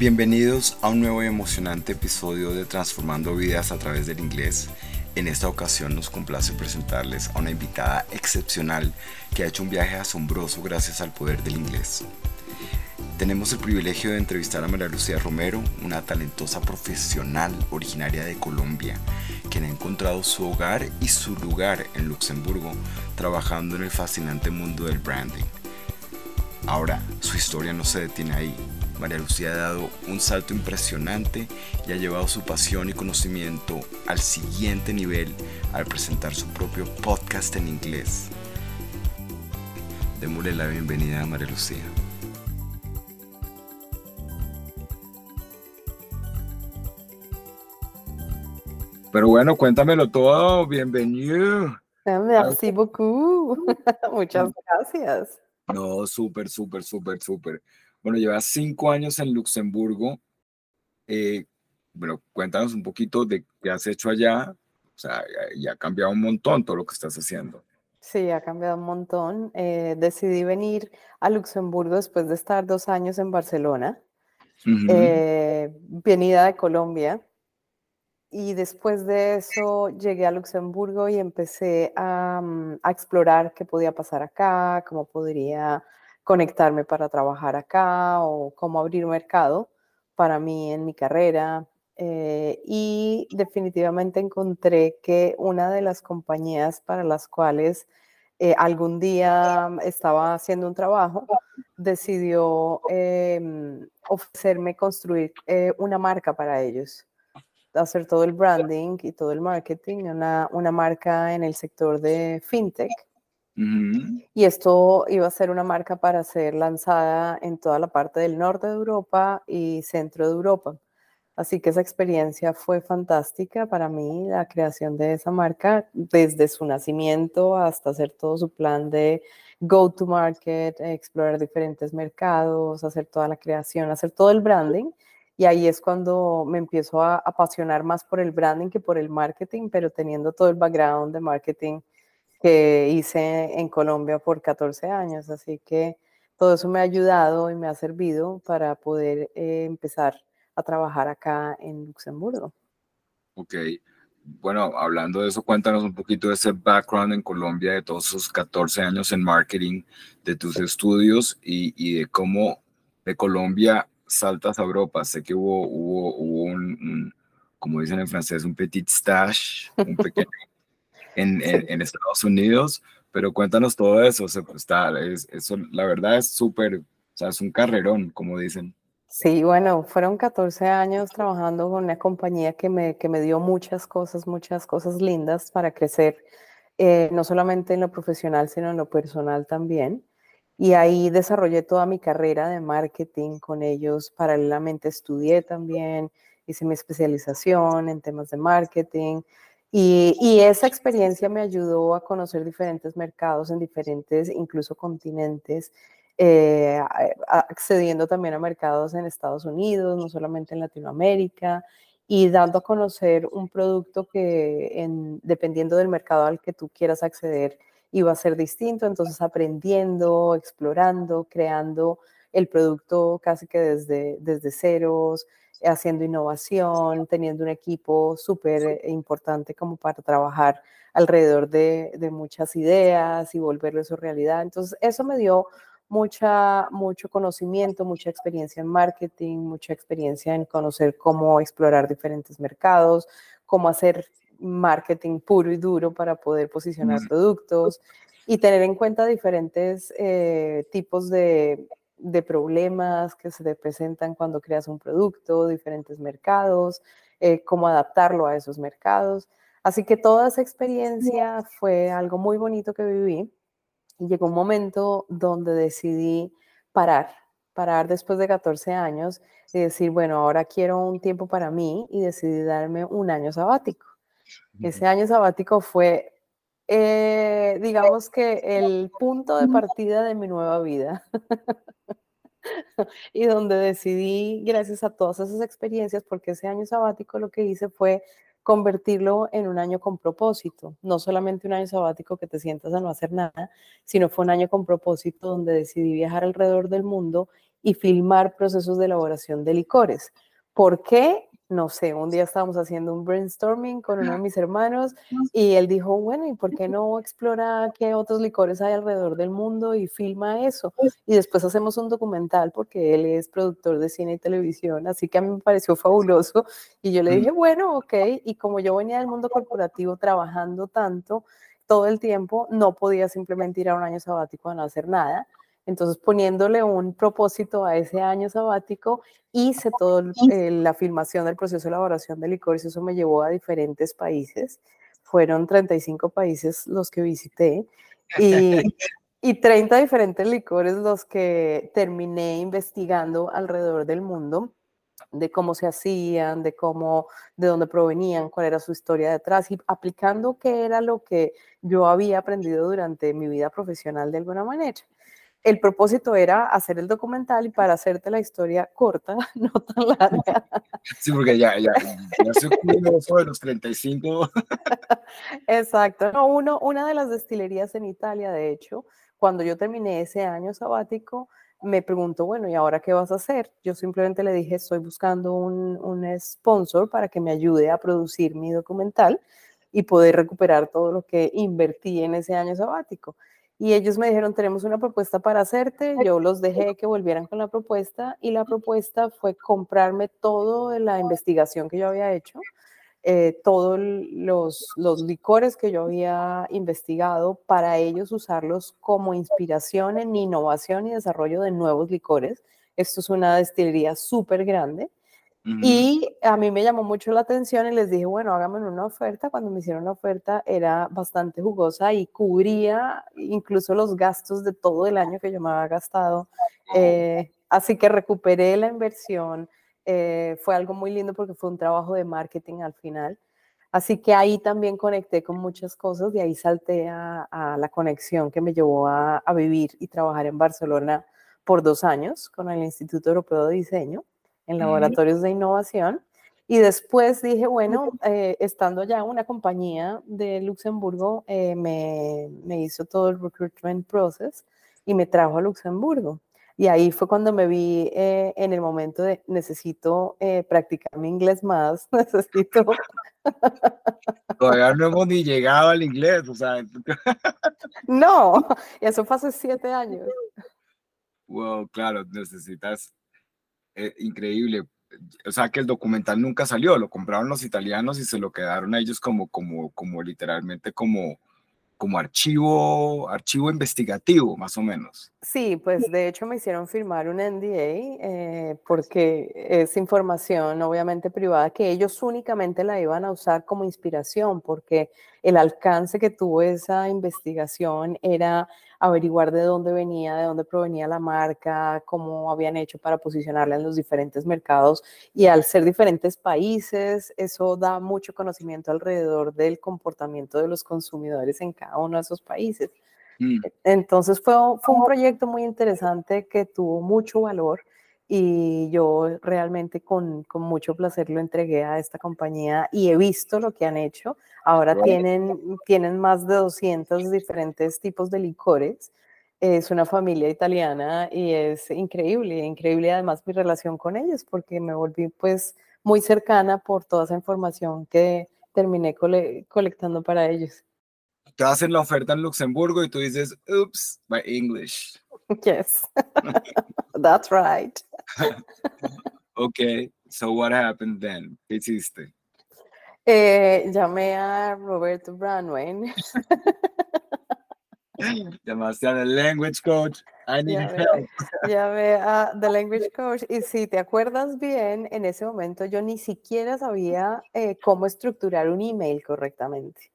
Bienvenidos a un nuevo y emocionante episodio de Transformando Vidas a través del inglés. En esta ocasión nos complace presentarles a una invitada excepcional que ha hecho un viaje asombroso gracias al poder del inglés. Tenemos el privilegio de entrevistar a María Lucía Romero, una talentosa profesional originaria de Colombia, quien ha encontrado su hogar y su lugar en Luxemburgo trabajando en el fascinante mundo del branding. Ahora, su historia no se detiene ahí María Lucía ha dado un salto impresionante y ha llevado su pasión y conocimiento al siguiente nivel al presentar su propio podcast en inglés. Démosle la bienvenida a María Lucía. Pero bueno, cuéntamelo todo. Bienvenido. Merci beaucoup. Muchas gracias. No, súper, súper, súper, súper. Bueno, llevas cinco años en Luxemburgo. Eh, bueno, cuéntanos un poquito de qué has hecho allá. O sea, ya ha cambiado un montón todo lo que estás haciendo. Sí, ha cambiado un montón. Eh, decidí venir a Luxemburgo después de estar dos años en Barcelona. Eh, venida de Colombia. Y después de eso llegué a Luxemburgo y empecé a, mm, a explorar qué podía pasar acá, cómo podría conectarme para trabajar acá o cómo abrir mercado para mí en mi carrera. Eh, y definitivamente encontré que una de las compañías para las cuales eh, algún día estaba haciendo un trabajo decidió em, ofrecerme construir eh, una marca para ellos, hacer todo el branding y todo el marketing, una, una marca en el sector de fintech y esto iba a ser una marca para ser lanzada en toda la parte del norte de Europa y centro de Europa. Así que esa experiencia fue fantástica para mí, la creación de esa marca, desde su nacimiento hasta hacer todo su plan de go to market, explorar diferentes mercados, hacer toda la creación, hacer todo el branding. Y ahí es cuando me empiezo a apasionar más por el branding que por el marketing, pero teniendo todo el background de marketing que hice en Colombia por 14 años. Así que todo eso me ha ayudado y me ha servido para poder eh, empezar a trabajar acá en Luxemburgo. Ok. Bueno, hablando de eso, cuéntanos un poquito de ese background en Colombia, de todos esos 14 años en marketing, de tus estudios y, de cómo de Colombia saltas a Europa. Sé que hubo, hubo, hubo un, como dicen en francés, un petit stage, un pequeño en, en, Estados Unidos, pero cuéntanos todo eso, está, es, eso, la verdad es súper, o sea, es un carrerón, como dicen. Sí, bueno, fueron 14 años trabajando con una compañía que me, que me dio muchas cosas, muchas cosas lindas para crecer, eh, no solamente en lo profesional, sino en lo personal también. Y ahí desarrollé toda mi carrera de marketing con ellos. Paralelamente estudié también, hice mi especialización en temas de marketing. Y, esa experiencia me ayudó a conocer diferentes mercados en diferentes, incluso continentes, eh, accediendo también a mercados en Estados Unidos, no solamente en Latinoamérica, y dando a conocer un producto que dependiendo del mercado al que tú quieras acceder, iba a ser distinto, entonces aprendiendo, explorando, creando el producto casi que desde, desde ceros, haciendo innovación, teniendo un equipo súper importante como para trabajar alrededor de, muchas ideas y volverlo eso realidad. Entonces, eso me dio mucha, mucho conocimiento, mucha experiencia en marketing, mucha experiencia en conocer cómo explorar diferentes mercados, cómo hacer marketing puro y duro para poder posicionar productos y tener en cuenta diferentes eh, tipos de de problemas que se te presentan cuando creas un producto, diferentes mercados, eh, cómo adaptarlo a esos mercados. Así que toda esa experiencia fue algo muy bonito que viví y llegó un momento donde decidí parar, parar después de 14 años y decir, bueno, ahora quiero un tiempo para mí y decidí darme un año sabático. Ese año sabático fue, eh, digamos que el punto de partida de mi nueva vida. y donde decidí, gracias a todas esas experiencias, porque ese año sabático lo que hice fue convertirlo en un año con propósito, no solamente un año sabático que te sientas a no hacer nada, sino fue un año con propósito donde decidí viajar alrededor del mundo y filmar procesos de elaboración de licores. ¿Por qué? No sé, un día estábamos haciendo un brainstorming con uno de mis hermanos y él dijo, bueno, ¿y por qué no explora qué otros licores hay alrededor del mundo y filma eso? Y después hacemos un documental porque él es productor de cine y televisión, así que a mí me pareció fabuloso y yo le dije, bueno, ok, y como yo venía del mundo corporativo trabajando tanto todo el tiempo, no podía simplemente ir a un año sabático a no hacer nada. Entonces, poniéndole un propósito a ese año sabático, hice toda la filmación del proceso de elaboración de licores. Eso me llevó a diferentes países. Fueron 35 países los que visité y, y 30 diferentes licores los que terminé investigando alrededor del mundo de cómo se hacían, de cómo, de dónde provenían, cuál era su historia detrás y aplicando qué era lo que yo había aprendido durante mi vida profesional de alguna manera el propósito era hacer el documental y para hacerte la historia corta, no tan larga. Sí, porque ya, ya, ya se de los 35. Exacto. No, uno, una de las destilerías en Italia, de hecho, cuando yo terminé ese año sabático, me preguntó, bueno, ¿y ahora qué vas a hacer? Yo simplemente le dije, estoy buscando un, un sponsor para que me ayude a producir mi documental y poder recuperar todo lo que invertí en ese año sabático. Y ellos me dijeron, tenemos una propuesta para hacerte. Yo los dejé que volvieran con la propuesta y la propuesta fue comprarme todo de la investigación que yo había hecho, eh, todos los, los licores que yo había investigado para ellos usarlos como inspiración en innovación y desarrollo de nuevos licores. Esto es una destilería súper grande y a mí me llamó mucho la atención y les dije, bueno, háganme una oferta. Cuando me hicieron la oferta era bastante jugosa y cubría incluso los gastos de todo el año que yo me había gastado. Eh, así que recuperé la inversión. Eh, fue algo muy lindo porque fue un trabajo de marketing al final. Así que ahí también conecté con muchas cosas y ahí salté a, la conexión que me llevó a, a vivir y trabajar en Barcelona por dos años con el Instituto Europeo de Diseño en laboratorios de innovación. Y después dije, bueno, eh, estando en una compañía de Luxemburgo, eh, me, me, hizo todo el recruitment process y me trajo a Luxemburgo. Y ahí fue cuando me vi eh, en el momento de necesito practicar mi inglés más, necesito... Todavía no hemos ni llegado al inglés, o sea... no, eso fue hace siete años. Wow, claro, necesitas eh, increíble. O sea que el documental nunca salió, lo compraron los italianos y se lo quedaron a ellos como, como, como literalmente como, como archivo, archivo investigativo, más o menos. Sí, pues de hecho me hicieron firmar un NDA eh, porque es información obviamente privada que ellos únicamente la iban a usar como inspiración porque el alcance que tuvo esa investigación era averiguar de dónde venía, de dónde provenía la marca, cómo habían hecho para posicionarla en los diferentes mercados y al ser diferentes países, eso da mucho conocimiento alrededor del comportamiento de los consumidores en cada uno de esos países. Mm. Entonces fue, fue un proyecto muy interesante que tuvo mucho valor y yo realmente con, con, mucho placer lo entregué a esta compañía y he visto lo que han hecho. Ahora tienen, tienen más de 200 diferentes tipos de licores. Es una familia italiana y es increíble, increíble además mi relación con ellos porque me volví pues muy cercana por toda esa información que terminé colectando para ellos te hacen la oferta en Luxemburgo y tú dices, oops, my English. Yes, that's right. okay, so what happened then? ¿Qué hiciste? Eh, llamé a Roberto Branwayne. Llamaste al language coach. I need llamé, help. Llamé a the language coach y si te acuerdas bien, en ese momento yo ni siquiera sabía eh, cómo estructurar un email correctamente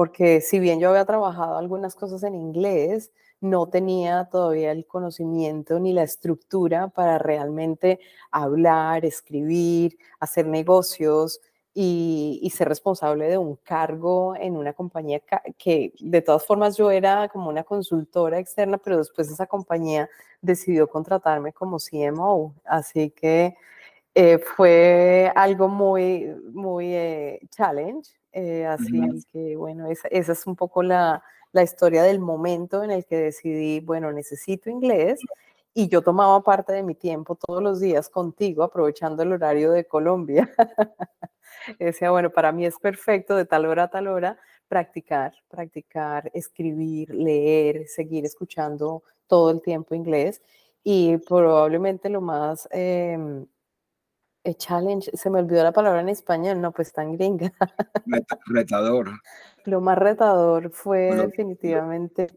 porque si bien yo había trabajado algunas cosas en inglés, no tenía todavía el conocimiento ni la estructura para realmente hablar, escribir, hacer negocios y, ser responsable de un cargo en una compañía que de todas formas yo era como una consultora externa, pero después esa compañía decidió contratarme como CMO. Así que eh, fue algo muy, muy eh, challenge eh, así que bueno, esa, es un poco la, la, historia del momento en el que decidí, bueno, necesito inglés y yo tomaba parte de mi tiempo todos los días contigo, aprovechando el horario de Colombia. Decía, bueno, para mí es perfecto de tal hora a tal hora practicar, practicar, escribir, leer, seguir escuchando todo el tiempo inglés. Y probablemente lo más eh, challenge, se me olvidó la palabra en español, no, pues tan gringa. Retador. Lo más retador fue definitivamente.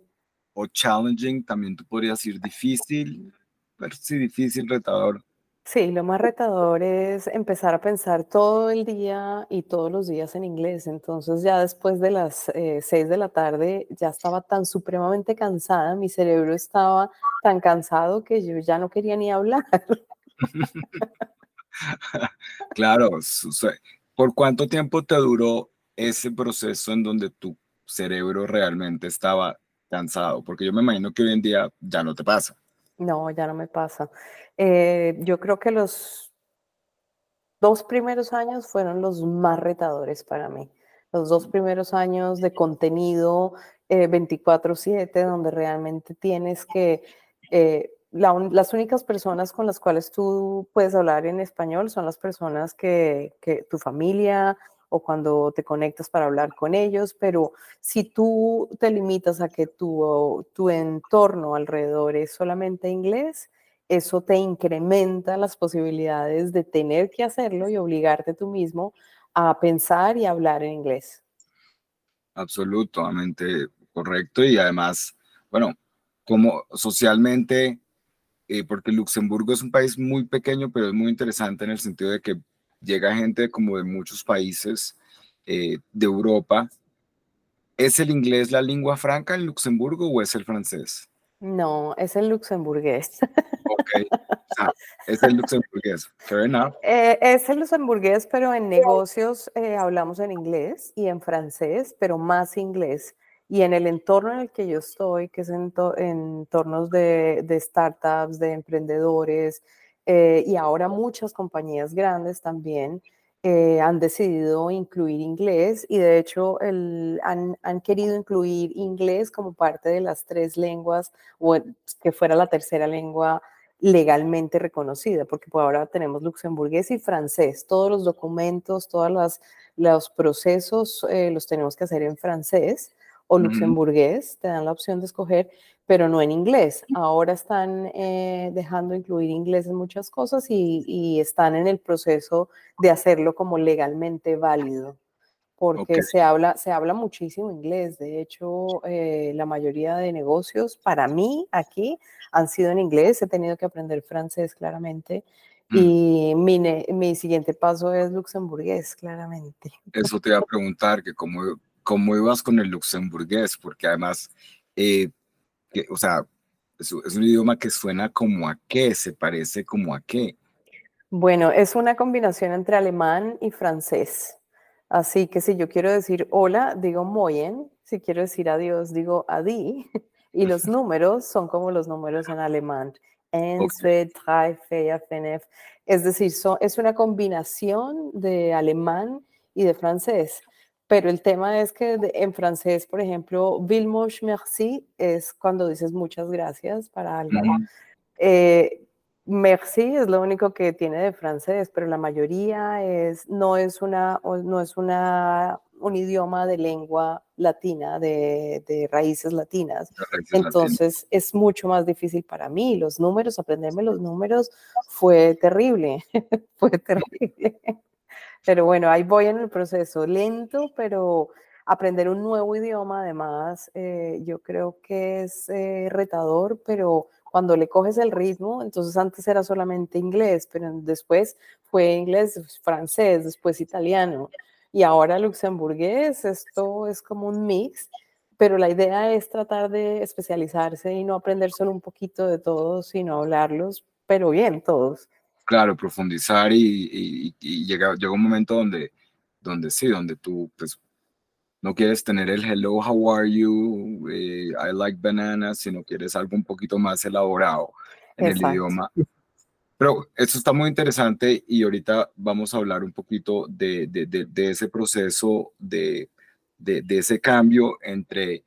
O challenging, también tú podrías decir difícil, pero sí, difícil, retador. Sí, lo más retador es empezar a pensar todo el día y todos los días en inglés. Entonces ya después de las eh, seis de la tarde ya estaba tan supremamente cansada, mi cerebro estaba tan cansado que yo ya no quería ni hablar. claro, ¿por cuánto tiempo te duró ese proceso en donde tu cerebro realmente estaba cansado? Porque yo me imagino que hoy en día ya no te pasa. No, ya no me pasa. Eh, yo creo que los dos primeros años fueron los más retadores para mí. Los dos primeros años de contenido 24/7, eh, donde realmente tienes que... Eh, las únicas personas con las cuales tú puedes hablar en español son las personas que, tu familia, o cuando te conectas para hablar con ellos, pero si tú te limitas a que tu, tu entorno alrededor es solamente inglés, eso te incrementa las posibilidades de tener que hacerlo y obligarte tú mismo a pensar y hablar en inglés. Absolutamente correcto y además, bueno, como socialmente, eh, porque Luxemburgo es un país muy pequeño, pero es muy interesante en el sentido de que llega gente como de muchos países eh, de Europa. ¿Es el inglés la lengua franca en Luxemburgo o es el francés? No, es el luxemburgués. Ok, es el luxemburgués. Fair enough. Eh, es el luxemburgués, pero en negocios eh, hablamos en inglés y en francés, pero más inglés. Y en el entorno en el que yo estoy, que es en, entornos de, de, startups, de emprendedores, eh, y ahora muchas compañías grandes también eh, han decidido incluir inglés y de hecho han, han, querido incluir inglés como parte de las tres lenguas o que fuera la tercera lengua legalmente reconocida, porque por ahora tenemos luxemburgués y francés. Todos los documentos, todos los procesos eh, los tenemos que hacer en francés o luxemburgués, te dan la opción de escoger, pero no en inglés. Ahora están eh, dejando incluir inglés en muchas cosas y, están en el proceso de hacerlo como legalmente válido, porque se, habla, se habla muchísimo inglés. De hecho, eh, la mayoría de negocios para mí aquí han sido en inglés. He tenido que aprender francés claramente. Mm. Y mi, mi siguiente paso es luxemburgués, claramente. Eso te iba a preguntar, que cómo cómo ibas con el luxemburgués, porque además, eh, que, o sea, es, un idioma que suena como a qué, se parece como a qué. Bueno, es una combinación entre alemán y francés. Así que si yo quiero decir hola, digo moyen. Si quiero decir adiós, digo adi. Y los números son como los números en alemán. Okay. Es decir, es una combinación de alemán y de francés. Pero el tema es que en francés, por ejemplo, Vilmoch merci es cuando dices muchas gracias para algo. Eh, merci es lo único que tiene de francés, pero la mayoría es, no es, una, no es una, un idioma de lengua latina, de, de raíces latinas. Entonces es mucho más difícil para mí. Los números, aprenderme los números fue terrible, fue terrible. Pero bueno, ahí voy en el proceso, lento, pero aprender un nuevo idioma, además, eh, yo creo que es eh, retador, pero cuando le coges el ritmo, entonces antes era solamente inglés, pero después fue inglés, francés, después italiano y ahora luxemburgués, esto es como un mix, pero la idea es tratar de especializarse y no aprender solo un poquito de todos, sino hablarlos, pero bien todos claro, profundizar y, llega, llega un momento donde, donde sí, donde tú pues, no quieres tener el hello, how are you, eh, I like bananas, sino quieres algo un poquito más elaborado en el idioma. Pero eso está muy interesante y ahorita vamos a hablar un poquito de, de, de, ese proceso, de, de, ese cambio entre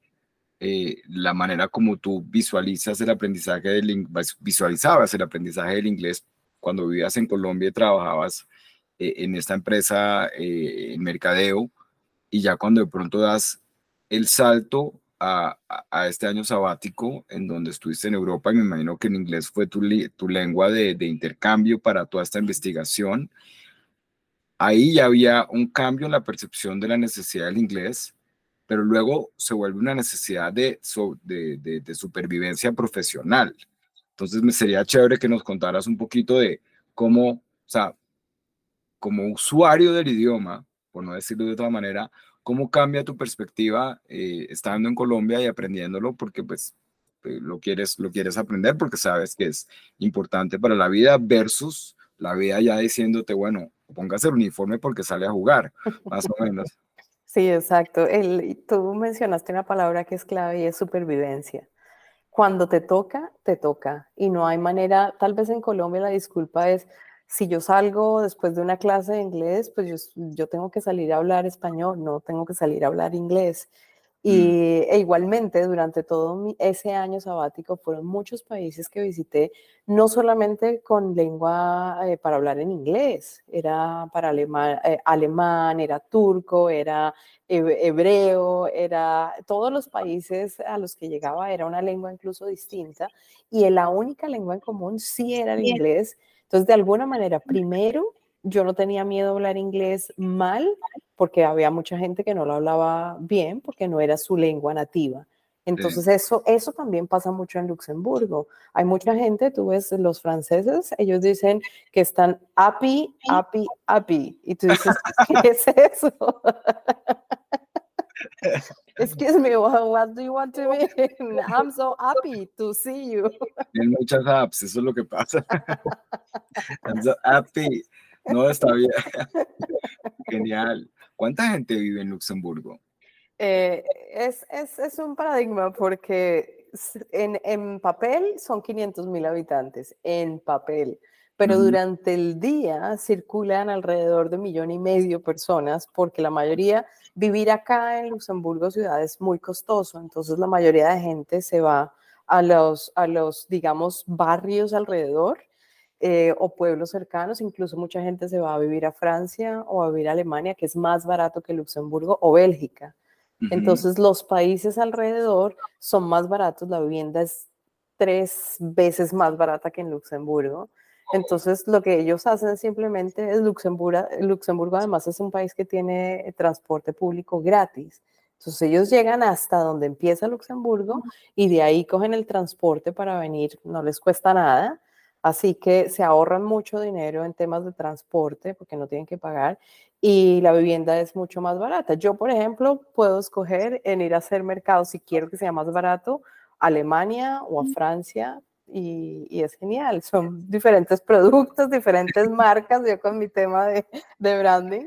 eh, la manera como tú visualizas el aprendizaje del visualizabas el aprendizaje del inglés cuando vivías en Colombia y trabajabas eh, en esta empresa eh, en mercadeo y ya cuando de pronto das el salto a, este año sabático en donde estuviste en Europa, y me imagino que el inglés fue tu, tu lengua de, intercambio para toda esta investigación. Ahí ya había un cambio en la percepción de la necesidad del inglés, pero luego se vuelve una necesidad de, supervivencia profesional. Entonces me sería chévere que nos contaras un poquito de cómo, o sea, como usuario del idioma, por no decirlo de otra manera, ¿Cómo cambia tu perspectiva eh, estando en Colombia y aprendiéndolo? Porque pues eh, lo, quieres, lo quieres aprender porque sabes que es importante para la vida versus la vida ya diciéndote, bueno, póngase el uniforme porque sale a jugar, más o menos. Sí, exacto. El, tú mencionaste una palabra que es clave y es supervivencia. Cuando te toca, te toca. Y no hay manera, tal vez en Colombia la disculpa es, si yo salgo después de una clase de inglés, pues yo, tengo que salir a hablar español, no tengo que salir a hablar inglés. Mm. Y e igualmente, durante todo ese año sabático, fueron muchos países que visité, no solamente con lengua eh, para hablar en inglés, era para alemán, eh, alemán era turco, era hebreo, era todos los países a los que llegaba era una lengua incluso distinta y la única lengua en común sí era el inglés. Entonces, de alguna manera, primero, yo no tenía miedo a hablar inglés mal, porque había mucha gente que no lo hablaba bien, porque no era su lengua nativa. Entonces, eso, eso también pasa mucho en Luxemburgo. Hay mucha gente, tú ves los franceses, ellos dicen que están happy, happy, happy. Y tú dices, ¿qué es eso? Excuse me, what do you want to mean? I'm so happy to see you. En muchas apps, eso es lo que pasa. I'm so happy. No, está bien. Genial. ¿Cuánta gente vive en Luxemburgo? Eh, es, es, es, un paradigma porque en, en papel son 500 mil habitantes, en papel pero durante el día circulan alrededor de un millón y medio personas, porque la mayoría, vivir acá en Luxemburgo ciudad es muy costoso, entonces la mayoría de gente se va a los, a los digamos, barrios alrededor eh, o pueblos cercanos, incluso mucha gente se va a vivir a Francia o a vivir a Alemania, que es más barato que Luxemburgo o Bélgica. Entonces los países alrededor son más baratos, la vivienda es tres veces más barata que en Luxemburgo. Entonces, lo que ellos hacen simplemente es Luxemburgo, Luxemburgo además es un país que tiene transporte público gratis. Entonces, ellos llegan hasta donde empieza Luxemburgo y de ahí cogen el transporte para venir, no les cuesta nada. Así que se ahorran mucho dinero en temas de transporte porque no tienen que pagar y la vivienda es mucho más barata. Yo, por ejemplo, puedo escoger en ir a hacer mercado si quiero que sea más barato, Alemania o a Francia, y, es genial. Son diferentes productos, diferentes marcas, yo con mi tema de, de branding,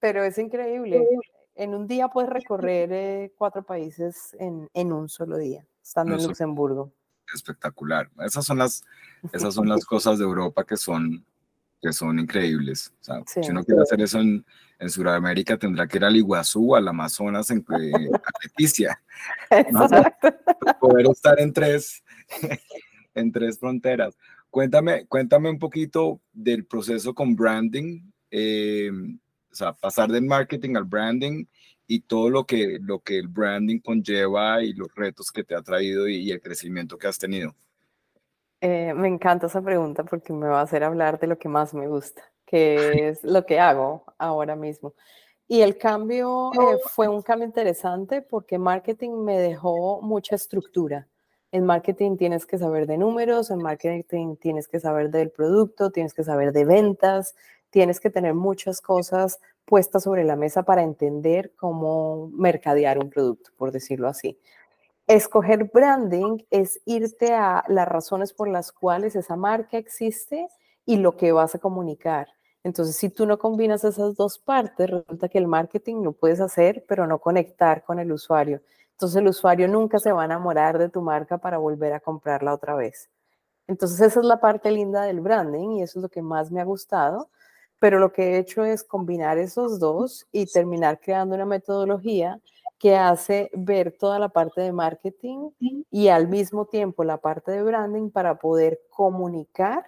pero es increíble. En un día puedes recorrer eh, cuatro países en, en, un solo día, estando en Luxemburgo. Espectacular. Esas son las, esas son las cosas de Europa que son, que son increíbles. O sea, Si uno quiere hacer eso en, en Sudamérica, tendrá que ir al Iguazú, al Amazonas, en, a Leticia. Exacto. poder estar en tres, en tres fronteras. Cuéntame, cuéntame un poquito del proceso con branding, eh, o sea, pasar del marketing al branding y todo lo que, lo que el branding conlleva y los retos que te ha traído y, el crecimiento que has tenido. Eh, me encanta esa pregunta porque me va a hacer hablar de lo que más me gusta, que es lo que hago ahora mismo. Y el cambio eh, fue un cambio interesante porque marketing me dejó mucha estructura. En marketing tienes que saber de números, en marketing tienes que saber del producto, tienes que saber de ventas, tienes que tener muchas cosas puestas sobre la mesa para entender cómo mercadear un producto, por decirlo así. Escoger branding es irte a las razones por las cuales esa marca existe y lo que vas a comunicar. Entonces, si tú no combinas esas dos partes, resulta que el marketing lo puedes hacer, pero no conectar con el usuario. Entonces el usuario nunca se va a enamorar de tu marca para volver a comprarla otra vez. Entonces esa es la parte linda del branding y eso es lo que más me ha gustado. Pero lo que he hecho es combinar esos dos y terminar creando una metodología que hace ver toda la parte de marketing y al mismo tiempo la parte de branding para poder comunicar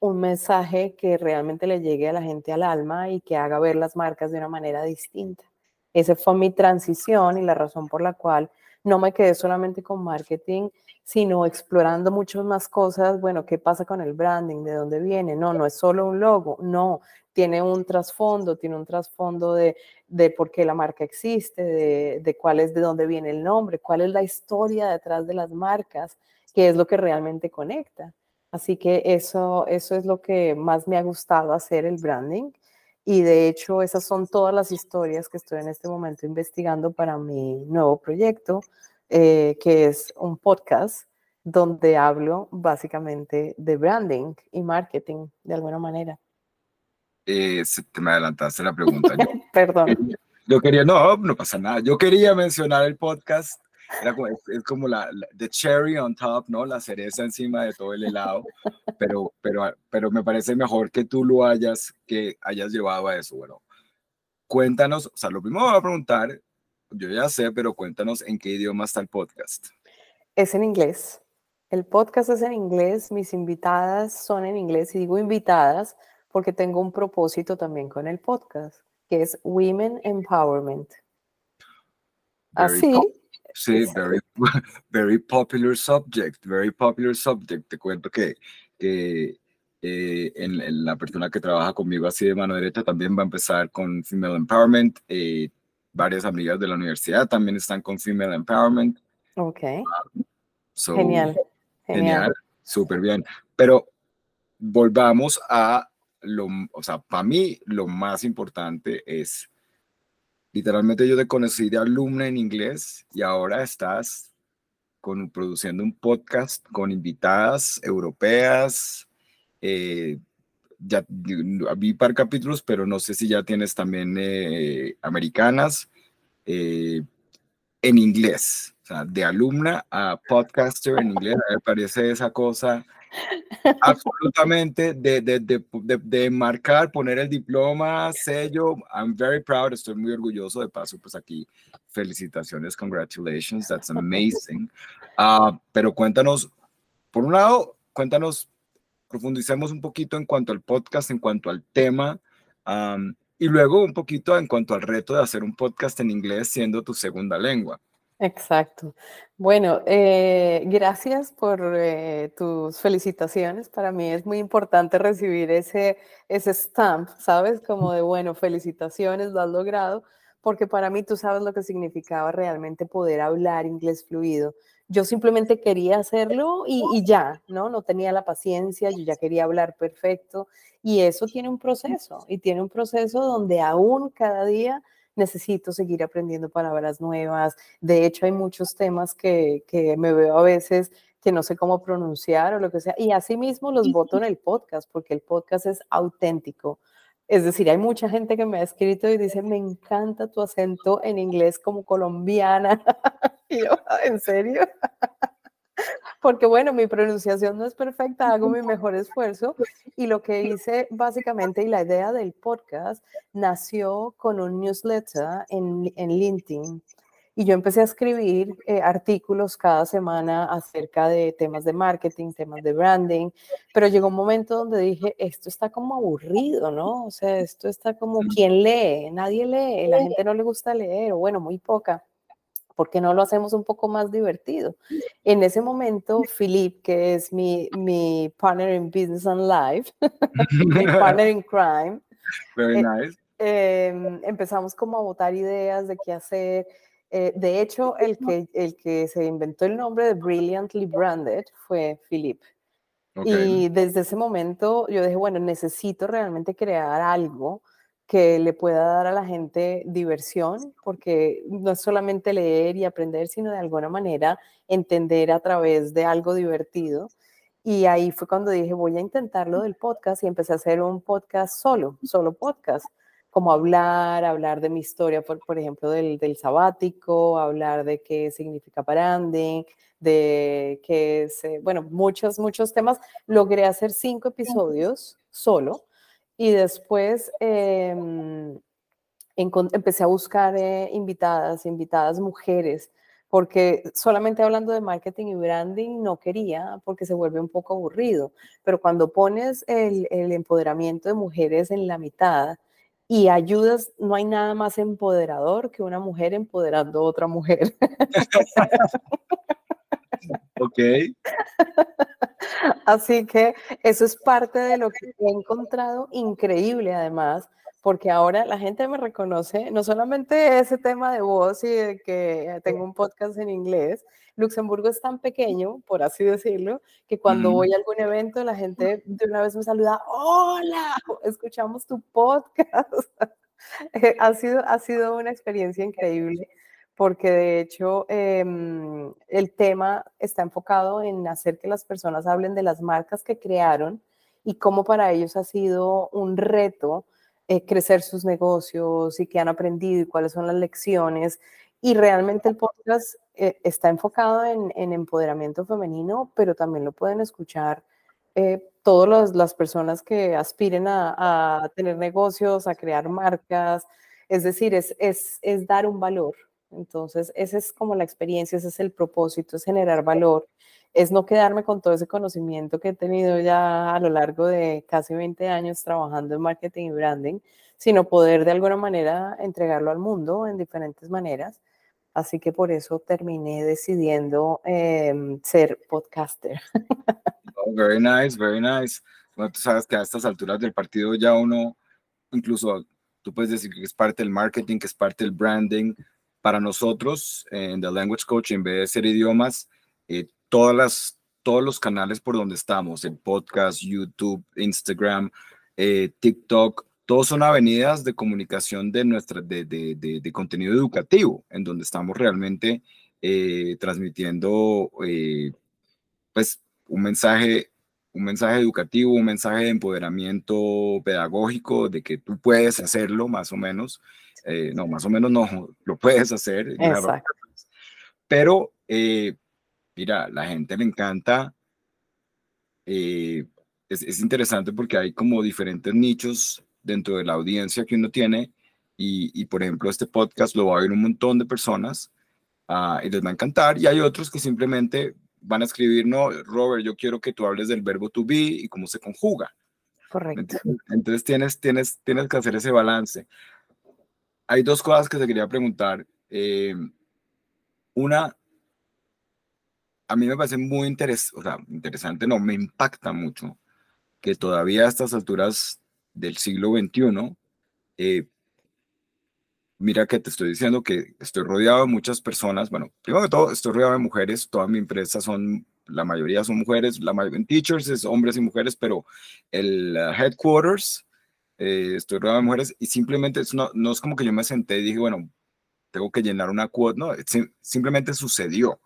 un mensaje que realmente le llegue a la gente al alma y que haga ver las marcas de una manera distinta. Esa fue mi transición y la razón por la cual no me quedé solamente con marketing, sino explorando muchas más cosas. Bueno, ¿qué pasa con el branding? ¿De dónde viene? No, no es solo un logo, no, tiene un trasfondo, tiene un trasfondo de, de por qué la marca existe, de, de cuál es, de dónde viene el nombre, cuál es la historia detrás de las marcas, qué es lo que realmente conecta. Así que eso, eso es lo que más me ha gustado hacer el branding. Y de hecho, esas son todas las historias que estoy en este momento investigando para mi nuevo proyecto, eh, que es un podcast donde hablo básicamente de branding y marketing de alguna manera. Eh, te me adelantaste la pregunta. Perdón. Yo quería, no, no pasa nada. Yo quería mencionar el podcast es, como la, the cherry on top, ¿no? La cereza encima de todo el helado, pero, pero, pero me parece mejor que tú lo hayas, que hayas llevado a eso. Bueno, cuéntanos, o sea, lo primero voy a preguntar, yo ya sé, pero cuéntanos en qué idioma está el podcast. Es en inglés. El podcast es en inglés, mis invitadas son en inglés y digo invitadas porque tengo un propósito también con el podcast, que es Women Empowerment. Así, Sí, very, very popular subject, very popular subject. Te cuento que, que eh, en, la persona que trabaja conmigo así de mano derecha también va a empezar con Female Empowerment. Eh, varias amigas de la universidad también están con Female Empowerment. Ok. genial. Genial, súper bien. Pero volvamos a lo, o sea, para mí lo más importante es literalmente yo te conocí de alumna en inglés y ahora estás con, produciendo un podcast con invitadas europeas. Eh, ya vi par capítulos, pero no sé si ya tienes también eh, americanas eh, en inglés. O sea, de alumna a podcaster en inglés, me parece esa cosa Absolutamente, de, de, de, de, marcar, poner el diploma, sello. I'm very proud, estoy muy orgulloso de paso, pues aquí, felicitaciones, congratulations, that's amazing. Uh, pero cuéntanos, por un lado, cuéntanos, profundicemos un poquito en cuanto al podcast, en cuanto al tema, um, y luego un poquito en cuanto al reto de hacer un podcast en inglés siendo tu segunda lengua. Exacto. Bueno, eh, gracias por eh, tus felicitaciones. Para mí es muy importante recibir ese, ese stamp, ¿sabes? Como de, bueno, felicitaciones, lo has logrado, porque para mí tú sabes lo que significaba realmente poder hablar inglés fluido. Yo simplemente quería hacerlo y, y ya, ¿no? No tenía la paciencia, yo ya quería hablar perfecto y eso tiene un proceso y tiene un proceso donde aún cada día necesito seguir aprendiendo palabras nuevas. De hecho, hay muchos temas que, que me veo a veces que no sé cómo pronunciar o lo que sea. Y asimismo los voto en el podcast, porque el podcast es auténtico. Es decir, hay mucha gente que me ha escrito y dice, me encanta tu acento en inglés como colombiana. y yo, ¿en serio? porque bueno, mi pronunciación no es perfecta, hago mi mejor esfuerzo y lo que hice básicamente y la idea del podcast nació con un newsletter en, en LinkedIn y yo empecé a escribir eh, artículos cada semana acerca de temas de marketing, temas de branding, pero llegó un momento donde dije, esto está como aburrido, ¿no? O sea, esto está como, ¿quién lee? Nadie lee, la gente no le gusta leer, o bueno, muy poca. ¿por qué no lo hacemos un poco más divertido? En ese momento, Philip, que es mi, mi partner in business and life, mi partner in crime, Very eh, nice. Em, empezamos como a botar ideas de qué hacer. Eh, de hecho, el que, el que se inventó el nombre de Brilliantly Branded fue Philip. Y desde ese momento yo dije, bueno, necesito realmente crear algo que le pueda dar a la gente diversión, porque no es solamente leer y aprender, sino de alguna manera entender a través de algo divertido. Y ahí fue cuando dije, voy a intentarlo del podcast y empecé a hacer un podcast solo, solo podcast, como hablar, hablar de mi historia, por, por ejemplo, del, del sabático, hablar de qué significa branding, de qué es, eh, bueno, muchos, muchos temas. Logré hacer cinco episodios solo y después em, empecé a buscar eh, invitadas, invitadas mujeres, porque solamente hablando de marketing y branding no quería, porque se vuelve un poco aburrido, pero cuando pones el, el empoderamiento de mujeres en la mitad, y ayudas, no hay nada más empoderador que una mujer empoderando a otra mujer. ok. Así que eso es parte de lo que he encontrado increíble además, porque ahora la gente me reconoce, no solamente ese tema de voz y de que tengo un podcast en inglés, Luxemburgo es tan pequeño, por así decirlo, que cuando voy a algún evento la gente de una vez me saluda, hola, escuchamos tu podcast. ha, sido, ha sido una experiencia increíble porque de hecho em, el tema está enfocado en hacer que las personas hablen de las marcas que crearon y cómo para ellos ha sido un reto eh, crecer sus negocios y qué han aprendido y cuáles son las lecciones. Y realmente el podcast eh, está enfocado en, empoderamiento femenino, pero también lo pueden escuchar eh, todas las personas que aspiren a, tener negocios, a crear marcas. Es decir, es, es, es dar un valor. Entonces, esa es como la experiencia, ese es el propósito, es generar valor, es no quedarme con todo ese conocimiento que he tenido ya a lo largo de casi 20 años trabajando en marketing y branding, sino poder de alguna manera entregarlo al mundo en diferentes maneras Así que por eso terminé decidiendo em, ser podcaster. Oh, very nice, very nice. Bueno, tú sabes que a estas alturas del partido ya uno, incluso tú puedes decir que es parte del marketing, que es parte del branding. Para nosotros, en The Language Coach, en vez de ser idiomas, eh, todas las, todos los canales por donde estamos, el podcast, YouTube, Instagram, eh, TikTok, todos son avenidas de comunicación de, nuestra, de, de, de, contenido educativo, en donde estamos realmente eh, transmitiendo eh, pues, un, mensaje, un mensaje educativo, un mensaje de empoderamiento pedagógico, de que tú puedes hacerlo más o menos. Eh, no, más o menos no, lo puedes hacer. Pero, mira, la gente le encanta. Es, es interesante porque hay como diferentes nichos dentro de la audiencia que uno tiene. Y, por ejemplo, este podcast lo va a ver un montón de personas ah, y les va a encantar. Y hay otros que simplemente van a escribir, no, Robert, yo quiero que tú hables del verbo to be y cómo se conjuga. Correcto. Entonces, tienes, tienes, tienes que hacer ese balance. Hay dos cosas que te quería preguntar. Eh, una, a mí me parece muy o sea, interesante, no, me impacta mucho que todavía a estas alturas del siglo XXI, eh, mira que te estoy diciendo que estoy rodeado de muchas personas, bueno, primero que todo, estoy rodeado de mujeres, toda mi empresa son, la mayoría son mujeres, la mayoría en teachers es hombres y mujeres, pero el uh, headquarters, eh, estoy rodeado de mujeres y simplemente es no, no es como que yo me senté y dije, bueno, tengo que llenar una cuota, no, simplemente sucedió.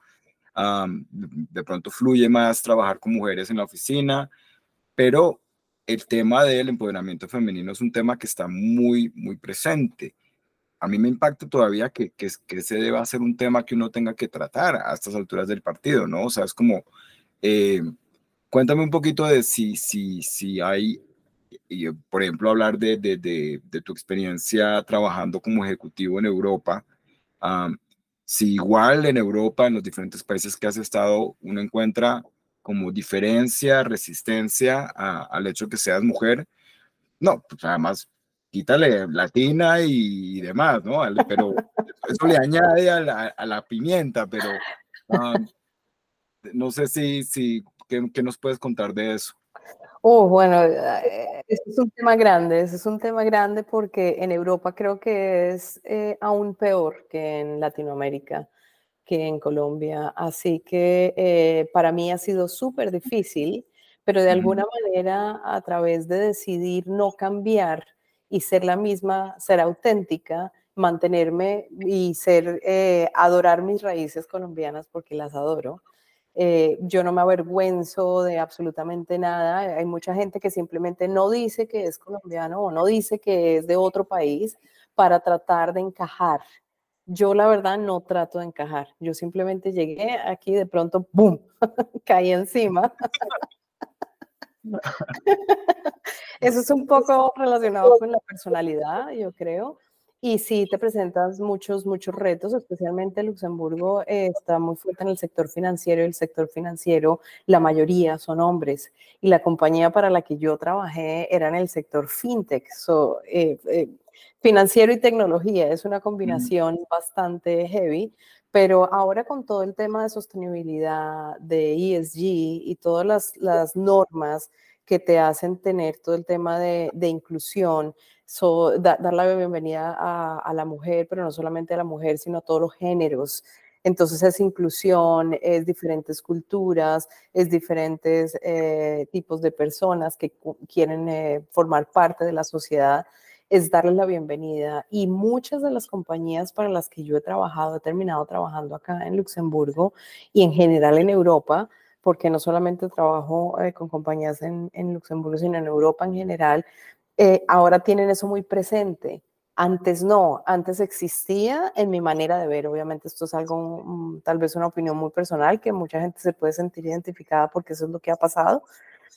De pronto fluye más trabajar con mujeres en la oficina, pero el tema del empoderamiento femenino es un tema que está muy, muy presente. A mí me impacta todavía que, que, que ese deba ser un tema que uno tenga que tratar a estas alturas del partido, ¿no? O sea, es como, eh, cuéntame un poquito de si, si, si hay, por ejemplo, hablar de, de, de, tu experiencia trabajando como ejecutivo en Europa. Si igual en Europa, en los diferentes países que has estado, uno encuentra como diferencia, resistencia al hecho que seas mujer. No, pues además, quítale latina y, demás, ¿no? Pero eso le añade a la, a la pimienta, pero um, no sé si, si ¿qué, ¿qué, nos puedes contar de eso? Oh, bueno, eh, ese es un tema grande, ese es un tema grande porque en Europa creo que es eh, aún peor que en Latinoamérica que en Colombia. Así que eh, para mí ha sido súper difícil, pero de alguna manera a través de decidir no cambiar y ser la misma, ser auténtica, mantenerme y ser, eh, adorar mis raíces colombianas porque las adoro. Eh, yo no me avergüenzo de absolutamente nada. Hay mucha gente que simplemente no dice que es colombiano o no dice que es de otro país para tratar de encajar yo la verdad no trato de encajar. Yo simplemente llegué aquí de pronto, ¡boom! caí encima. Eso es un poco relacionado con la personalidad, yo creo. Y sí te presentas muchos, muchos retos, especialmente Luxemburgo eh, está muy fuerte en el sector financiero y el sector financiero, la mayoría son hombres. Y la compañía para la que yo trabajé era en el sector fintech, so, eh, eh, financiero y tecnología, es una combinación bastante heavy, pero ahora con todo el tema de sostenibilidad, de ESG y todas las, las normas que te hacen tener todo el tema de, de inclusión, dar la bienvenida a, la mujer, pero no solamente a la mujer, sino a todos los géneros. Entonces es inclusión, es diferentes culturas, es diferentes eh, tipos de personas que quieren eh, formar parte de la sociedad, es darles la bienvenida. Y muchas de las compañías para las que yo he trabajado, he terminado trabajando acá en Luxemburgo y en general en Europa, porque no solamente trabajo eh, con compañías en, en Luxemburgo, sino en Europa en general, eh, ahora tienen eso muy presente. Antes no, antes existía en mi manera de ver. Obviamente esto es algo, mm, tal vez una opinión muy personal, que mucha gente se puede sentir identificada porque eso es lo que ha pasado.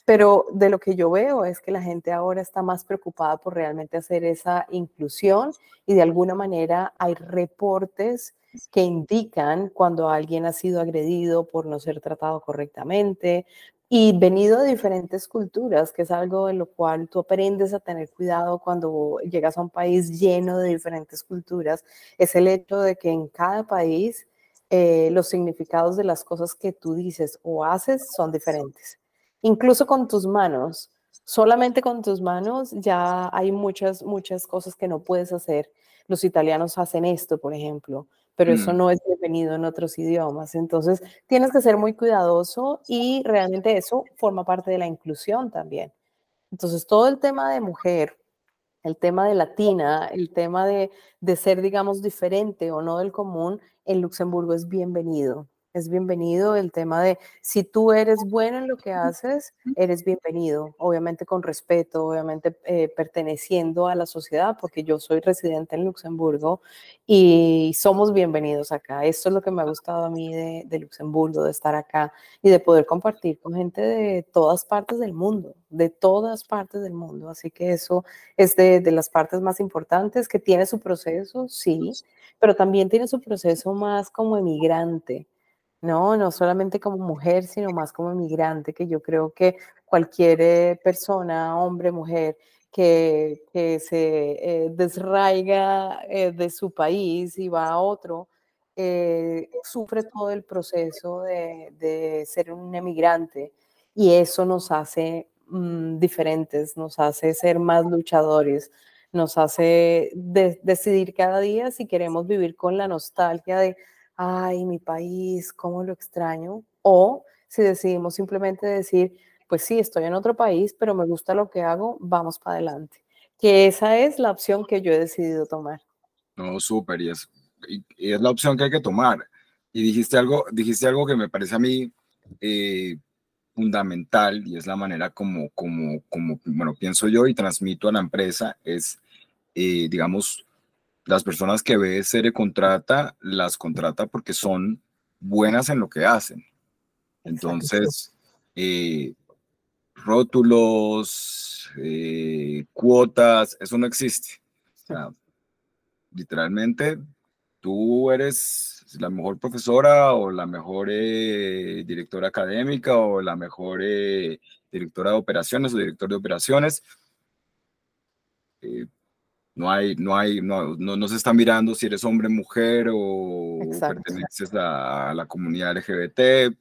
Pero de lo que yo veo es que la gente ahora está más preocupada por realmente hacer esa inclusión y de alguna manera hay reportes que indican cuando alguien ha sido agredido por no ser tratado correctamente, y venido de diferentes culturas, que es algo en lo cual tú aprendes a tener cuidado cuando llegas a un país lleno de diferentes culturas, es el hecho de que en cada país eh, los significados de las cosas que tú dices o haces son diferentes. Incluso con tus manos, solamente con tus manos ya hay muchas, muchas cosas que no puedes hacer. Los italianos hacen esto, por ejemplo pero eso mm. no es bienvenido en otros idiomas. Entonces, tienes que ser muy cuidadoso y realmente eso forma parte de la inclusión también. Entonces, todo el tema de mujer, el tema de latina, el tema de, de ser, digamos, diferente o no del común, en Luxemburgo es bienvenido es bienvenido. El tema de si tú eres bueno en lo que haces, eres bienvenido, obviamente con respeto, obviamente eh, perteneciendo a la sociedad, porque yo soy residente en Luxemburgo y somos bienvenidos acá. Esto es lo que me ha gustado a mí de, Luxemburgo, de estar acá y de poder compartir con gente de todas partes del mundo, de todas partes del mundo. Así que eso es de, de las partes más importantes, que tiene su proceso, sí, pero también tiene su proceso más como emigrante no, no solamente como mujer, sino más como migrante, que yo creo que cualquier eh, persona, hombre, mujer, que, se eh, desraiga eh, de su país y va a otro, sufre todo el proceso de, ser un emigrante y eso nos hace mm, diferentes, nos hace ser más luchadores, nos hace decidir cada día si queremos vivir con la nostalgia de ay, mi país, cómo lo extraño, o si decidimos simplemente decir, pues sí, estoy en otro país, pero me gusta lo que hago, vamos para adelante. Que esa es la opción que yo he decidido tomar. No, súper, y es, y, es la opción que hay que tomar. Y dijiste algo, dijiste algo que me parece a mí eh, fundamental y es la manera como, como, como, bueno, pienso yo y transmito a la empresa, es, eh, digamos, las personas que BSR contrata, las contrata porque son buenas en lo que hacen. Entonces, eh, rótulos, eh, cuotas, eso no existe. literalmente, tú eres la mejor profesora o la mejor eh, directora académica o la mejor directora de operaciones o director de operaciones no hay, no hay, no, no, se está mirando si eres hombre, mujer o perteneces a, la comunidad LGBT.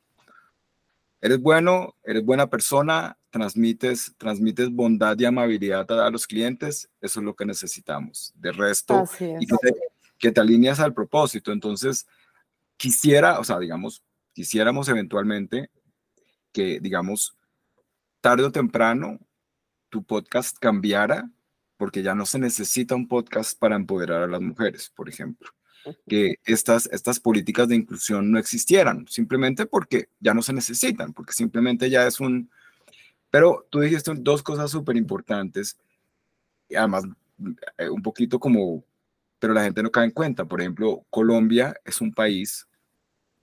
Eres bueno, eres buena persona, transmites, transmites bondad y amabilidad a, los clientes, eso es lo que necesitamos. De resto, y que te, que te alineas al propósito. Entonces, quisiera, o sea, digamos, quisiéramos eventualmente que, digamos, tarde o temprano, tu podcast cambiara porque ya no se necesita un podcast para empoderar a las mujeres, por ejemplo. Que estas, estas políticas de inclusión no existieran, simplemente porque ya no se necesitan, porque simplemente ya es un... Pero tú dijiste dos cosas súper importantes, y además eh, un poquito como, pero la gente no cae en cuenta. Por ejemplo, Colombia es un país,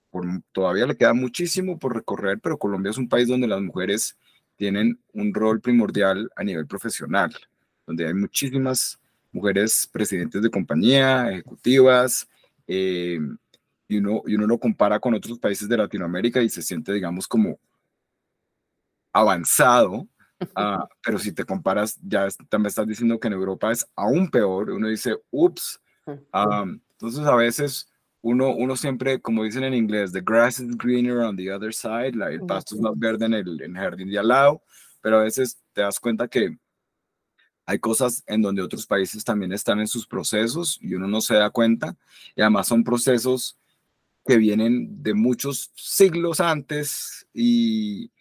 por, todavía le queda muchísimo por recorrer, pero Colombia es un país donde las mujeres tienen un rol primordial a nivel profesional donde hay muchísimas mujeres presidentes de compañía, ejecutivas, eh, y, uno, y uno lo compara con otros países de Latinoamérica y se siente, digamos, como avanzado, ah, pero si te comparas, ya también estás diciendo que en Europa es aún peor, uno dice, ups, ah, entonces a veces uno, uno siempre, como dicen en inglés, the grass is greener on the other side, el pasto es más verde en el, en el jardín de al lado, pero a veces te das cuenta que hay cosas en donde otros países también están en sus procesos y uno no se da cuenta, y además son procesos que vienen de muchos siglos antes y,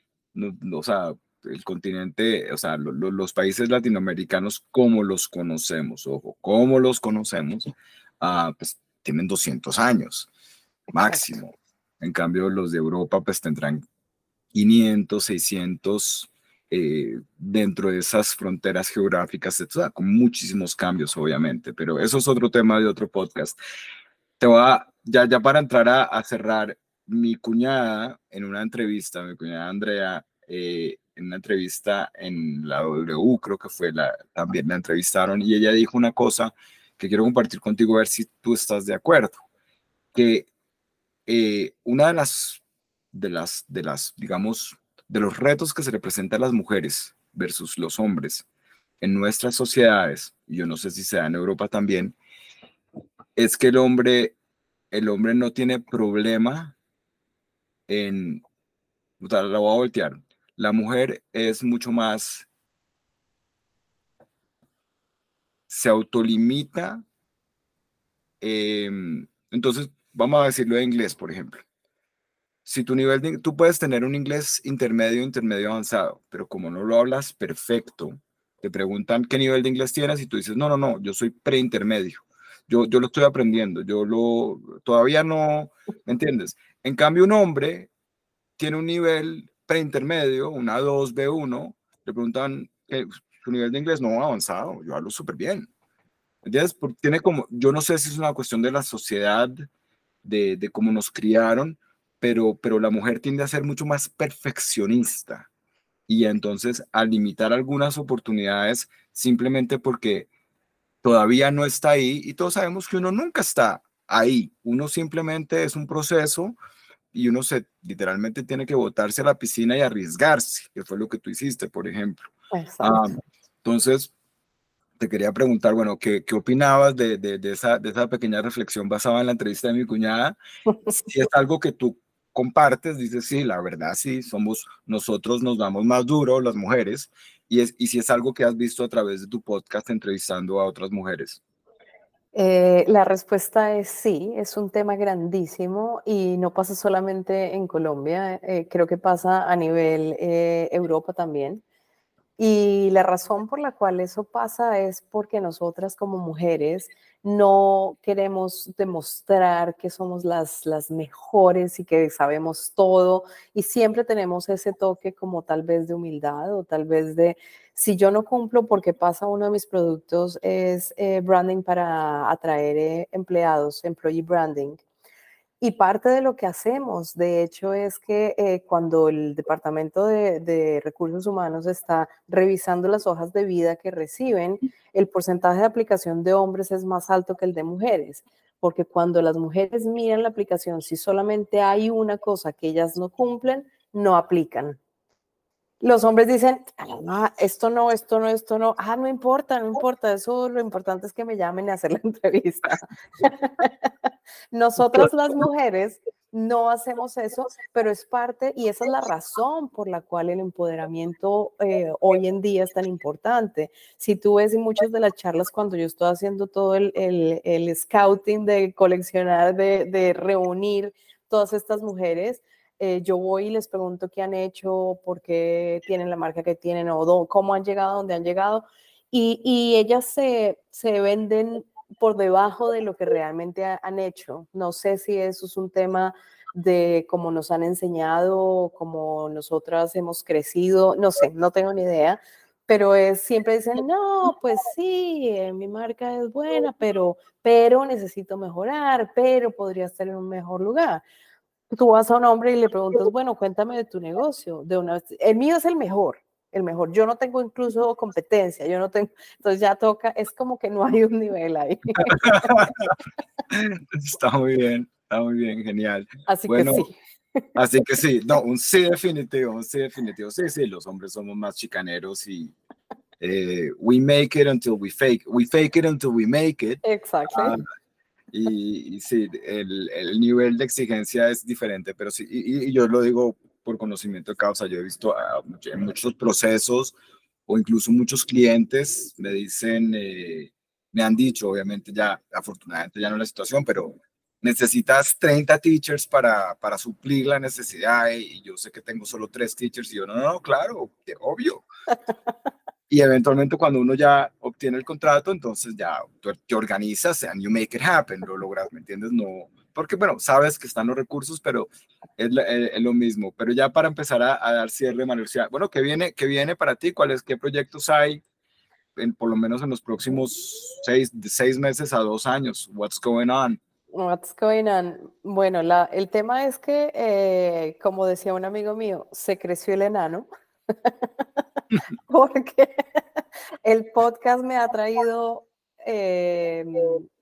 o sea, el continente, o sea, los países latinoamericanos como los conocemos, ojo, como los conocemos, uh, pues tienen 200 años máximo. En cambio, los de Europa pues tendrán 500, 600 eh, dentro de esas fronteras geográficas, con muchísimos cambios, obviamente, pero eso es otro tema de otro podcast. Te voy a, ya, ya para entrar a, cerrar, mi cuñada en una entrevista, mi cuñada Andrea, eh, en una entrevista en la W, creo que fue la, también la entrevistaron, y ella dijo una cosa que quiero compartir contigo, a ver si tú estás de acuerdo, que eh, una de las, de las, de las, digamos, de los retos que se representan a las mujeres versus los hombres en nuestras sociedades, y yo no sé si sea en Europa también, es que el hombre, el hombre no tiene problema en, la voy a voltear, la mujer es mucho más, se autolimita, em, entonces vamos a decirlo en inglés, por ejemplo si tu nivel de, tú puedes tener un inglés intermedio, intermedio avanzado, pero como no lo hablas perfecto, te preguntan qué nivel de inglés tienes y tú dices, no, no, no, yo soy preintermedio. Yo, yo lo estoy aprendiendo, yo lo, todavía no, ¿me entiendes? En cambio, un hombre tiene un nivel preintermedio, una 2, B1, le preguntan, que su nivel de inglés no avanzado, yo hablo súper bien. ¿Entiendes? Porque tiene como, yo no sé si es una cuestión de la sociedad, de, de cómo nos criaron, pero, pero la mujer tiende a ser mucho más perfeccionista y entonces a limitar algunas oportunidades simplemente porque todavía no está ahí y todos sabemos que uno nunca está ahí, uno simplemente es un proceso y uno se literalmente tiene que botarse a la piscina y arriesgarse, que fue lo que tú hiciste, por ejemplo. Ah, entonces, te quería preguntar, bueno, ¿qué, qué opinabas de, de, de, esa, de esa pequeña reflexión basada en la entrevista de mi cuñada? Si es algo que tú compartes, dices, sí, la verdad sí, somos, nosotros nos damos más duro, las mujeres, y, es, y si es algo que has visto a través de tu podcast entrevistando a otras mujeres. Eh, la respuesta es sí, es un tema grandísimo y no pasa solamente en Colombia, eh, creo que pasa a nivel eh, Europa también. Y la razón por la cual eso pasa es porque nosotras como mujeres no queremos demostrar que somos las, mejores y que sabemos todo y siempre tenemos ese toque como tal vez de humildad o tal vez de si yo no cumplo porque pasa uno de mis productos es eh, branding para atraer eh, empleados, employee branding. Y parte de lo que hacemos, de hecho, es que eh, cuando el Departamento de, Recursos Humanos está revisando las hojas de vida que reciben, el porcentaje de aplicación de hombres es más alto que el de mujeres, porque cuando las mujeres miran la aplicación, si solamente hay una cosa que ellas no cumplen, no aplican. Los hombres dicen, ah, esto no, esto no, esto no, ah, no importa, no importa, eso lo importante es que me llamen a hacer la entrevista. Nosotras las mujeres no hacemos eso, pero es parte y esa es la razón por la cual el empoderamiento eh, hoy en día es tan importante. Si tú ves en muchas de las charlas cuando yo estoy haciendo todo el, el, scouting de coleccionar, de, de, reunir todas estas mujeres, eh, yo voy y les pregunto qué han hecho, por qué tienen la marca que tienen o cómo han llegado, dónde han llegado. Y, y ellas se, se venden por debajo de lo que realmente han hecho. No sé si eso es un tema de cómo nos han enseñado, cómo nosotras hemos crecido, no sé, no tengo ni idea, pero es, siempre dicen, no, pues sí, eh, mi marca es buena, pero, pero necesito mejorar, pero podría estar en un mejor lugar. Tú vas a un hombre y le preguntas, bueno, cuéntame de tu negocio, de una el mío es el mejor, el mejor. Yo no tengo incluso competencia, yo no tengo, entonces ya toca, es como que no hay un nivel ahí. está muy bien, está muy bien, genial. Así que sí. Así que sí, no, un sí definitivo, un sí definitivo. Sí, sí, los hombres somos más chicaneros y eh, we make it until we fake, we fake it until we make it. Exacto. Ah, y, sí, el, el, nivel de exigencia es diferente, pero sí, y, y, yo lo digo por conocimiento de causa, yo he visto en muchos procesos o incluso muchos clientes me dicen, eh, me han dicho, obviamente ya, afortunadamente ya no es la situación, pero necesitas 30 teachers para, para suplir la necesidad y yo sé que tengo solo tres teachers y yo, no, no, claro, obvio. y eventualmente cuando uno ya obtiene el contrato, entonces ya te organizas and you make it happen, lo logras, ¿me entiendes? No, porque bueno, sabes que están los recursos, pero es, es, lo mismo. Pero ya para empezar a, dar cierre, María bueno, ¿qué viene, ¿qué viene para ti? ¿Cuáles, qué proyectos hay? En, por lo menos en los próximos seis, seis meses a dos años. What's going on? What's going on? Bueno, la, el tema es que, eh, como decía un amigo mío, se creció el enano, porque el podcast me ha traído eh,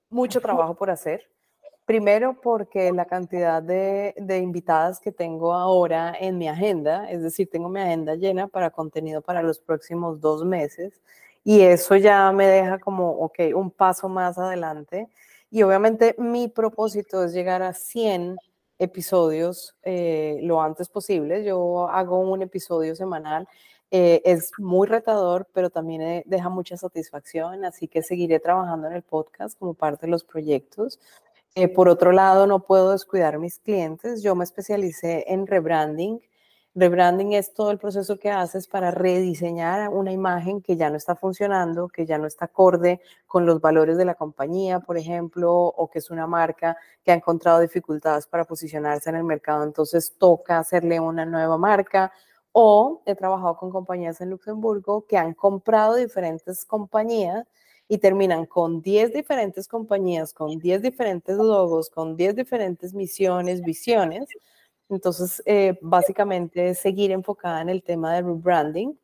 mucho trabajo por hacer. Primero porque la cantidad de, invitadas que tengo ahora en mi agenda, es decir, tengo mi agenda llena para contenido para los próximos dos meses y eso ya me deja como, ok, un paso más adelante y obviamente mi propósito es llegar a 100 episodios eh, lo antes posible. Yo hago un episodio semanal. Eh, es muy retador, pero también eh, deja mucha satisfacción, así que seguiré trabajando en el podcast como parte de los proyectos. por otro lado, no puedo descuidar mis clientes. Yo me especialicé en rebranding Rebranding es todo el proceso que haces para rediseñar una imagen que ya no está funcionando, que ya no está acorde con los valores de la compañía, por ejemplo, o que es una marca que ha encontrado dificultades para posicionarse en el mercado. Entonces toca hacerle una nueva marca. O he trabajado con compañías en Luxemburgo que han comprado diferentes compañías y terminan con 10 diferentes compañías, con 10 diferentes logos, con 10 diferentes misiones, visiones entonces, eh, básicamente seguir enfocada en el tema de rebranding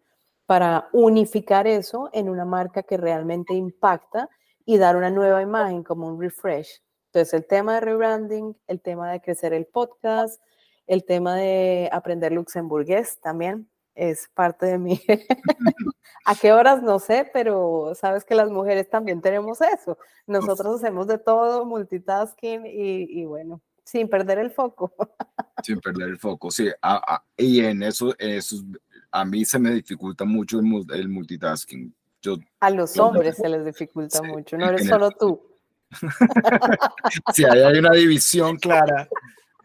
para unificar eso en una marca que realmente impacta y dar una nueva imagen como un refresh. Entonces, el tema de rebranding, el tema de crecer el podcast, el tema de aprender luxemburgués también es parte de mí. ¿A qué horas? No sé, pero sabes que las mujeres también tenemos eso. Nosotros hacemos de todo, multitasking y, y bueno, sin perder el foco. Sin perder el foco, sí. y en eso, eso, a mí se me dificulta mucho el, multitasking. Yo, a los hombres se les dificulta mucho, no eres solo tú. sí, ahí hay una división clara.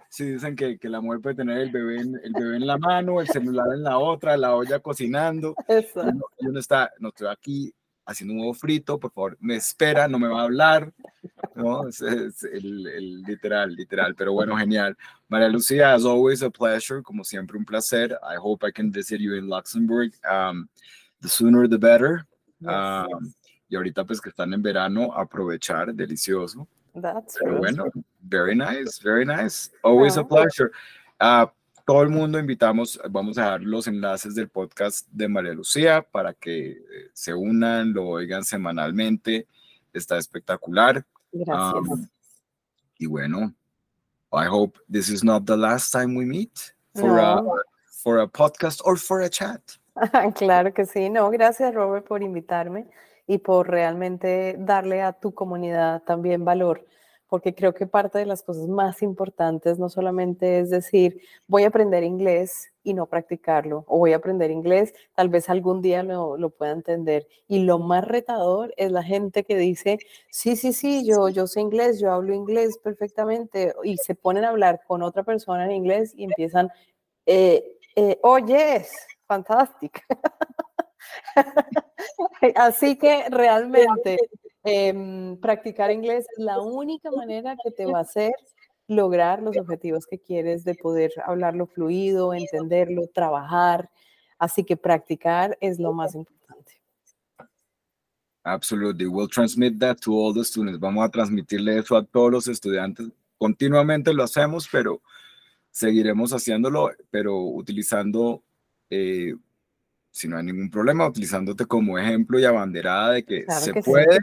Sí, dicen que, que, la mujer puede tener el bebé, en, el bebé en la mano, el celular en la otra, la olla cocinando. Eso. Y uno, está, no estoy aquí haciendo un huevo frito, por favor, me espera, no me va a hablar. ¿no? Es, el, el, literal, literal, pero bueno, genial. María Lucía, as always a pleasure, como siempre un placer. I hope I can visit you in Luxembourg. Um, the sooner the better. Um, y ahorita pues que están en verano, aprovechar, delicioso. That's pero bueno, very nice, very nice. Always a pleasure. Uh, todo el mundo invitamos, vamos a dar los enlaces del podcast de María Lucía para que eh, se unan, lo oigan semanalmente. Está espectacular. Gracias. Um, y bueno, I hope this is not the last time we meet for, a, for a podcast or for a chat. claro que sí. No, gracias Robert por invitarme y por realmente darle a tu comunidad también valor porque creo que parte de las cosas más importantes no solamente es decir, voy a aprender inglés y no practicarlo, o voy a aprender inglés, tal vez algún día lo, lo, pueda entender. Y lo más retador es la gente que dice, sí, sí, sí, yo, yo sé inglés, yo hablo inglés perfectamente, y se ponen a hablar con otra persona en inglés y empiezan, eh, eh, oh, yes, fantástico. Así que realmente Em, practicar inglés es la única manera que te va a hacer lograr los objetivos que quieres de poder hablarlo fluido, entenderlo, trabajar. Así que practicar es lo más importante. Absolutely. We'll transmit that to all the students. Vamos a transmitirle eso a todos los estudiantes. Continuamente lo hacemos, pero seguiremos haciéndolo, pero utilizando eh, si no hay ningún problema, utilizándote como ejemplo y abanderada de que, se, puede,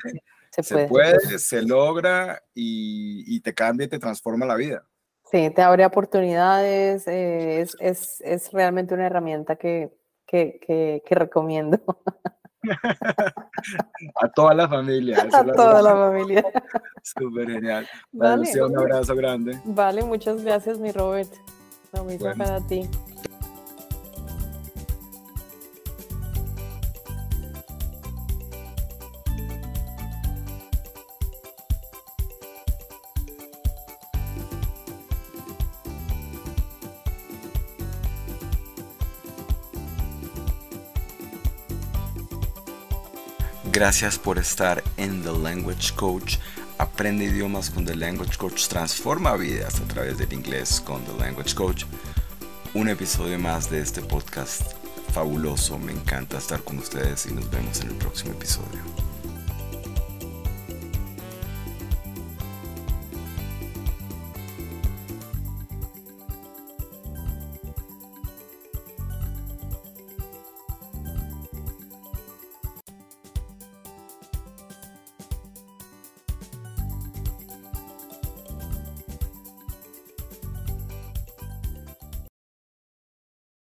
se, puede, se, logra y, te cambia y te transforma la vida. Sí, te abre oportunidades, eh, es, es, es, realmente una herramienta que, que, que, recomiendo. a toda la familia. A toda la familia. Súper genial. Vale. Un abrazo grande. Vale, muchas gracias, mi Robert. Lo mismo para ti. Gracias por estar en The Language Coach. Aprende idiomas con The Language Coach. Transforma vidas a través del inglés con The Language Coach. Un episodio más de este podcast fabuloso. Me encanta estar con ustedes y nos vemos en el próximo episodio.